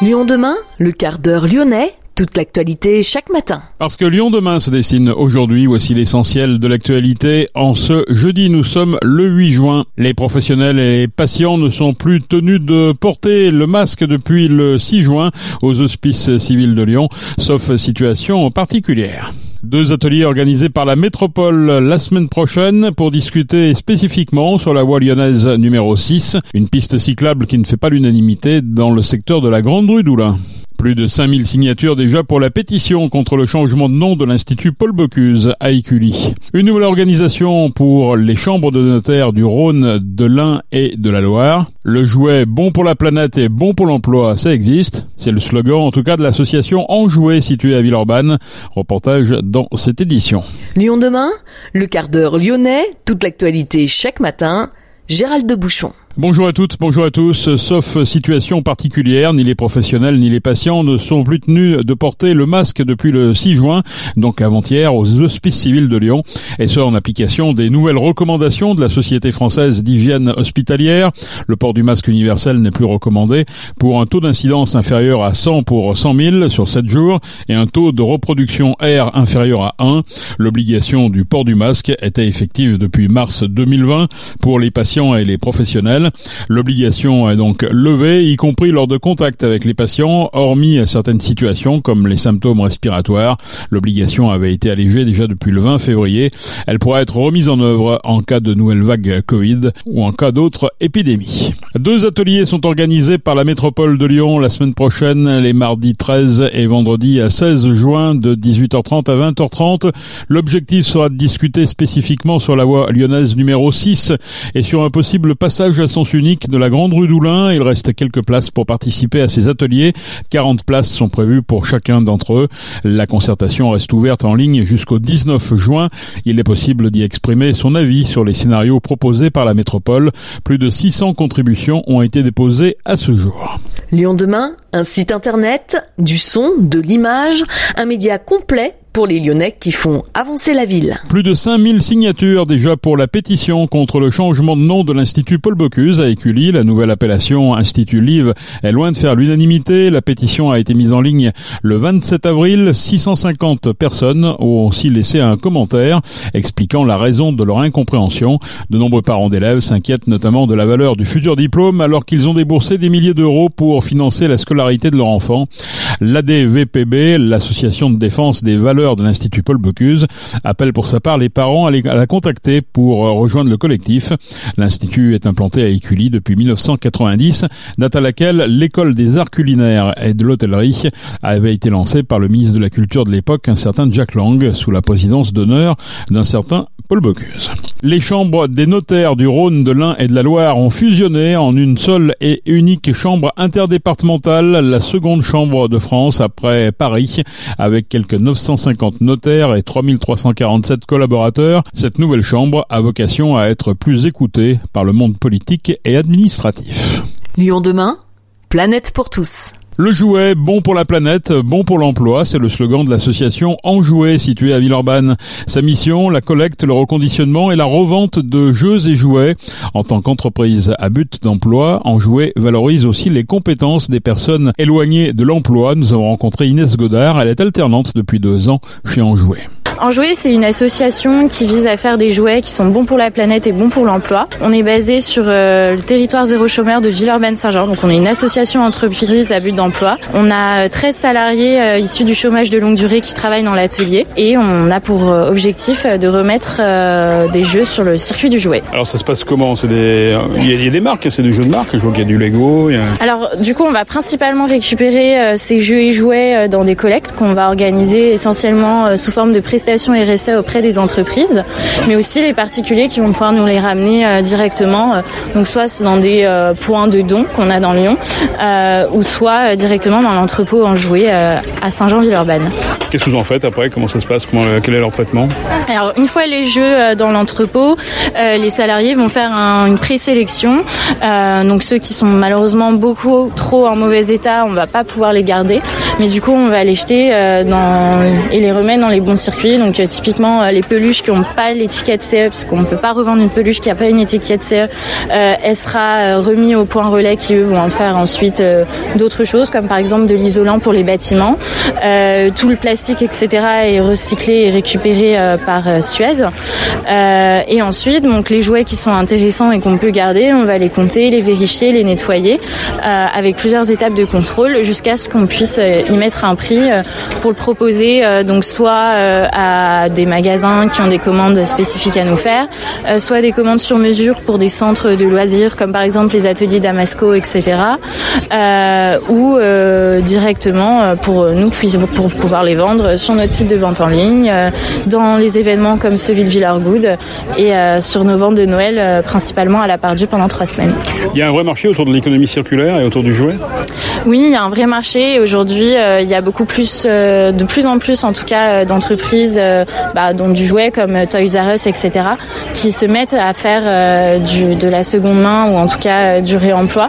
Lyon demain, le quart d'heure lyonnais, toute l'actualité chaque matin. Parce que Lyon demain se dessine aujourd'hui, voici l'essentiel de l'actualité. En ce jeudi, nous sommes le 8 juin. Les professionnels et les patients ne sont plus tenus de porter le masque depuis le 6 juin aux hospices civils de Lyon, sauf situation particulière. Deux ateliers organisés par la métropole la semaine prochaine pour discuter spécifiquement sur la voie lyonnaise numéro 6, une piste cyclable qui ne fait pas l'unanimité dans le secteur de la Grande Rue d'Oulin. Plus de 5000 signatures déjà pour la pétition contre le changement de nom de l'Institut Paul Bocuse à Écully. Une nouvelle organisation pour les chambres de notaires du Rhône, de l'Ain et de la Loire. Le jouet bon pour la planète et bon pour l'emploi, ça existe. C'est le slogan en tout cas de l'association Enjoué située à Villeurbanne. Reportage dans cette édition. Lyon demain, le quart d'heure lyonnais, toute l'actualité chaque matin. Gérald de Bouchon. Bonjour à toutes, bonjour à tous. Sauf situation particulière, ni les professionnels ni les patients ne sont plus tenus de porter le masque depuis le 6 juin, donc avant-hier, aux hospices civils de Lyon, et ce en application des nouvelles recommandations de la Société française d'hygiène hospitalière. Le port du masque universel n'est plus recommandé pour un taux d'incidence inférieur à 100 pour 100 000 sur 7 jours et un taux de reproduction R inférieur à 1. L'obligation du port du masque était effective depuis mars 2020 pour les patients et les professionnels. L'obligation est donc levée, y compris lors de contact avec les patients, hormis certaines situations comme les symptômes respiratoires. L'obligation avait été allégée déjà depuis le 20 février. Elle pourra être remise en œuvre en cas de nouvelle vague Covid ou en cas d'autres épidémies. Deux ateliers sont organisés par la métropole de Lyon la semaine prochaine, les mardis 13 et vendredi 16 juin de 18h30 à 20h30. L'objectif sera de discuter spécifiquement sur la voie lyonnaise numéro 6 et sur un possible passage à sens unique de la Grande Rue d'Oulin. Il reste quelques places pour participer à ces ateliers. 40 places sont prévues pour chacun d'entre eux. La concertation reste ouverte en ligne jusqu'au 19 juin. Il est possible d'y exprimer son avis sur les scénarios proposés par la métropole. Plus de 600 contributions ont été déposées à ce jour. Lyon demain, un site internet, du son, de l'image, un média complet pour les Lyonnais qui font avancer la ville. Plus de 5000 signatures déjà pour la pétition contre le changement de nom de l'Institut Paul Bocuse à Écully. La nouvelle appellation Institut Live est loin de faire l'unanimité. La pétition a été mise en ligne le 27 avril. 650 personnes ont aussi laissé un commentaire expliquant la raison de leur incompréhension. De nombreux parents d'élèves s'inquiètent notamment de la valeur du futur diplôme alors qu'ils ont déboursé des milliers d'euros pour financer la scolarité de leur enfant. L'ADVPB, l'association de défense des valeurs de l'Institut Paul Bocuse, appelle pour sa part les parents à, la contacter pour rejoindre le collectif. L'Institut est implanté à Écully depuis 1990, date à laquelle l'école des arts culinaires et de l'hôtellerie avait été lancée par le ministre de la Culture de l'époque, un certain Jack Lang, sous la présidence d'honneur d'un certain Paul Bocuse. Les chambres des notaires du Rhône, de l'Ain et de la Loire ont fusionné en une seule et unique chambre interdépartementale, la seconde chambre de France après Paris, avec quelques 950 notaires et 3347 collaborateurs. Cette nouvelle chambre a vocation à être plus écoutée par le monde politique et administratif. Lyon demain, planète pour tous. Le jouet, bon pour la planète, bon pour l'emploi, c'est le slogan de l'association Enjoué située à Villeurbanne. Sa mission, la collecte, le reconditionnement et la revente de jeux et jouets. En tant qu'entreprise à but d'emploi, Enjoué valorise aussi les compétences des personnes éloignées de l'emploi. Nous avons rencontré Inès Godard, elle est alternante depuis deux ans chez Enjoué. Enjoué, c'est une association qui vise à faire des jouets qui sont bons pour la planète et bons pour l'emploi. On est basé sur euh, le territoire zéro chômeur de Villeurbanne-Saint-Jean. Donc on est une association entreprise à but d'emploi. On a 13 salariés euh, issus du chômage de longue durée qui travaillent dans l'atelier et on a pour euh, objectif de remettre des jeux sur le circuit du jouet. Alors ça se passe comment? C'est des il y, a, des marques, c'est des jeux de marque, je vois qu'il y a du Lego. Alors du coup, on va principalement récupérer ces jeux et jouets dans des collectes qu'on va organiser essentiellement sous forme de prestations RSE auprès des entreprises, mais aussi les particuliers qui vont pouvoir nous les ramener euh, directement, euh, donc soit dans des euh, points de dons qu'on a dans Lyon, ou soit directement dans l'entrepôt en jouet à Saint-Jean-Villeurbanne. Qu'est-ce que vous en faites après? Comment ça se passe? Comment, Quel est leur traitement? Alors une fois les jeux dans l'entrepôt, les salariés vont faire une présélection. donc ceux qui sont malheureusement beaucoup trop en mauvais état, on va pas pouvoir les garder, mais du coup on va les jeter dans, et les remettre dans les bons circuits. Donc euh, typiquement euh, les peluches qui n'ont pas l'étiquette CE, parce qu'on ne peut pas revendre une peluche qui n'a pas une étiquette CE, euh, elle sera remise au point relais qui eux vont en faire ensuite d'autres choses comme par exemple de l'isolant pour les bâtiments. tout le plastique, etc. est recyclé et récupéré par Suez. et ensuite, donc les jouets qui sont intéressants et qu'on peut garder, on va les compter, les vérifier, les nettoyer, avec plusieurs étapes de contrôle jusqu'à ce qu'on puisse y mettre un prix pour le proposer. donc soit à des magasins qui ont des commandes spécifiques à nous faire, soit des commandes sur mesure pour des centres de loisirs comme par exemple les ateliers Damasco, etc. Euh, ou euh, directement euh, pour nous pour pouvoir les vendre sur notre site de vente en ligne, dans les événements comme celui de Villargood et sur nos ventes de Noël principalement à la part pendant trois semaines. Il y a un vrai marché autour de l'économie circulaire et autour du jouet? Oui, il y a un vrai marché. Aujourd'hui, il y a beaucoup plus, de plus en plus en tout cas, d'entreprises bah, dont du jouet comme Toys R Us, etc., qui se mettent à faire de la seconde main ou en tout cas du réemploi.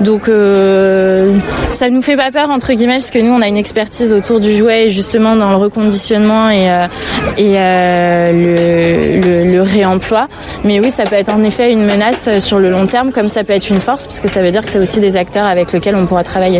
Donc euh, ça nous fait pas peur entre guillemets parce que nous on a une expertise autour du jouet justement dans le reconditionnement et, euh, euh, le, le, réemploi. Mais oui, ça peut être en effet une menace sur le long terme comme ça peut être une force parce que ça veut dire que c'est aussi des acteurs avec lesquels on pourra travailler.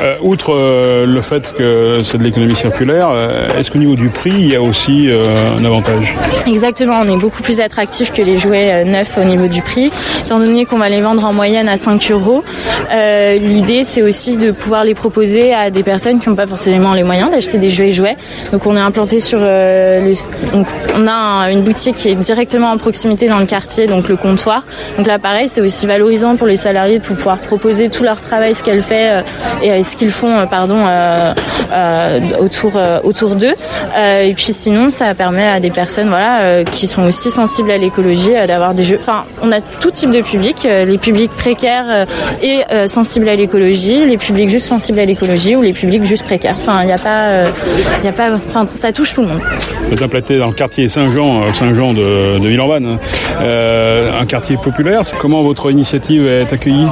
Euh, outre euh, le fait que c'est de l'économie circulaire, euh, est-ce qu'au niveau du prix, il y a aussi un avantage Exactement, on est beaucoup plus attractif que les jouets neufs au niveau du prix, étant donné qu'on va les vendre en moyenne à 5 euros. L'idée, c'est aussi de pouvoir les proposer à des personnes qui n'ont pas forcément les moyens d'acheter des jouets jouets. Donc on est implanté sur le... Donc on a une boutique qui est directement en proximité dans le quartier, donc le comptoir. Donc là, pareil, c'est aussi valorisant pour les salariés pour pouvoir proposer tout leur travail, ce qu'elle fait et ce qu'ils font euh, pardon euh, euh, autour autour d'eux. et puis sinon, ça permet à des personnes voilà qui sont aussi sensibles à l'écologie d'avoir des jeux. Enfin, on a tout type de public, les publics précaires et sensibles à l'écologie, les publics juste sensibles à l'écologie ou les publics juste précaires. Enfin, il n'y a pas, il a pas, enfin, ça touche tout le monde. Vous implanté dans le quartier Saint-Jean, Saint-Jean de, de Villeurbanne, hein. un quartier populaire. Comment votre initiative est accueillie?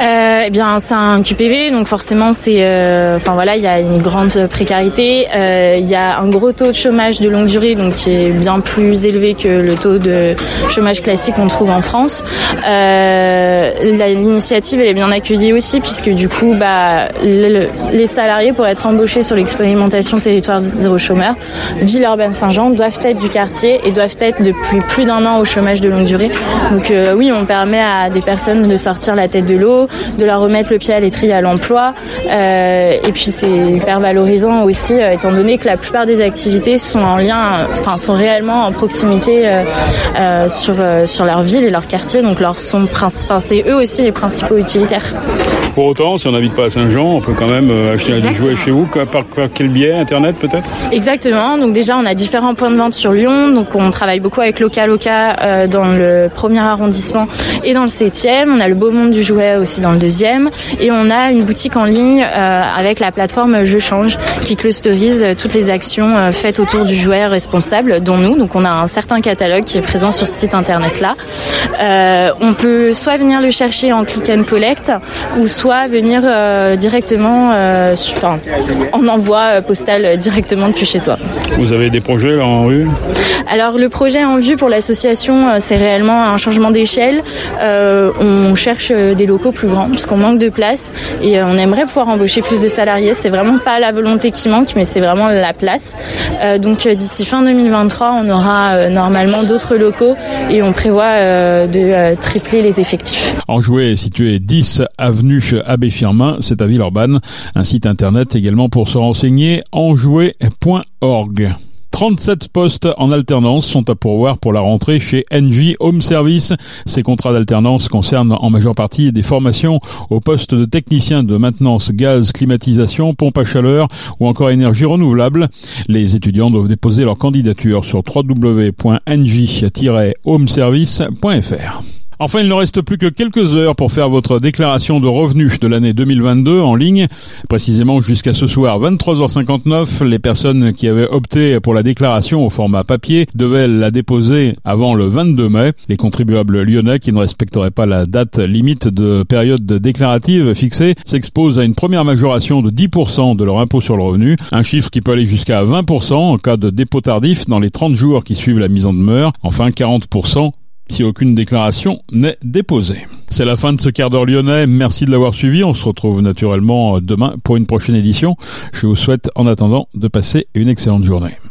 Eh bien, c'est un QPV, donc forcément, c'est, euh, enfin voilà, il y a une grande précarité, euh, il y a un gros taux de chômage de longue durée, donc qui est bien plus élevé que le taux de chômage classique qu'on trouve en France. Euh, l'initiative, elle est bien accueillie aussi, puisque du coup, bah, les salariés pour être embauchés sur l'expérimentation territoire zéro chômeur, Villeurbanne-Saint-Jean doivent être du quartier et doivent être depuis plus d'un an au chômage de longue durée. Donc oui, on permet à des personnes de sortir la tête de l'eau, de leur remettre le pied à l'étrier à l'emploi. Euh, et puis c'est hyper valorisant aussi, euh, étant donné que la plupart des activités sont en lien, enfin sont réellement en proximité euh, sur sur leur ville et leur quartier. Donc leur sont, enfin c'est eux aussi les principaux utilitaires. Pour autant, si on n'habite pas à Saint-Jean, on peut quand même acheter des jouets chez vous. Par, quel biais Internet peut-être? Exactement. Donc déjà, on a différents points de vente sur Lyon. Donc on travaille beaucoup avec Loca Loca dans le premier arrondissement et dans le septième. On a le beau monde du jouet aussi dans le deuxième. Et on a une boutique en ligne euh, avec la plateforme Je Change qui clusterise toutes les actions euh, faites autour du jouet responsable, dont nous. Donc on a un certain catalogue qui est présent sur ce site internet là. Euh, on peut soit venir le chercher en click and collect ou soit venir directement, enfin, en envoi postal directement depuis chez soi. Vous avez des projets là en vue? Alors le projet en vue pour l'association, c'est réellement un changement d'échelle. on cherche des locaux plus grands parce qu'on manque de place et euh, on aimerait pouvoir embaucher plus de salariés. C'est vraiment pas la volonté qui manque, mais c'est vraiment la place. Euh, donc euh, d'ici fin 2023, on aura normalement d'autres locaux et on prévoit de tripler les effectifs. Enjoué est situé 10 avenue Abbé Firmin, c'est à Villeurbanne. Un site internet également pour se renseigner enjoué.org. 37 postes en alternance sont à pourvoir pour la rentrée chez NJ Home Service. Ces contrats d'alternance concernent en majeure partie des formations au poste de technicien de maintenance gaz, climatisation, pompe à chaleur ou encore énergie renouvelable. Les étudiants doivent déposer leur candidature sur www.nj-homeservice.fr. Enfin, il ne reste plus que quelques heures pour faire votre déclaration de revenus de l'année 2022 en ligne. Précisément jusqu'à ce soir, 23h59, les personnes qui avaient opté pour la déclaration au format papier devaient la déposer avant le 22 mai. Les contribuables lyonnais qui ne respecteraient pas la date limite de période déclarative fixée s'exposent à une première majoration de 10% de leur impôt sur le revenu, un chiffre qui peut aller jusqu'à 20% en cas de dépôt tardif dans les 30 jours qui suivent la mise en demeure, enfin 40% si aucune déclaration n'est déposée. C'est la fin de ce quart d'heure lyonnais. Merci de l'avoir suivi. On se retrouve naturellement demain pour une prochaine édition. Je vous souhaite en attendant de passer une excellente journée.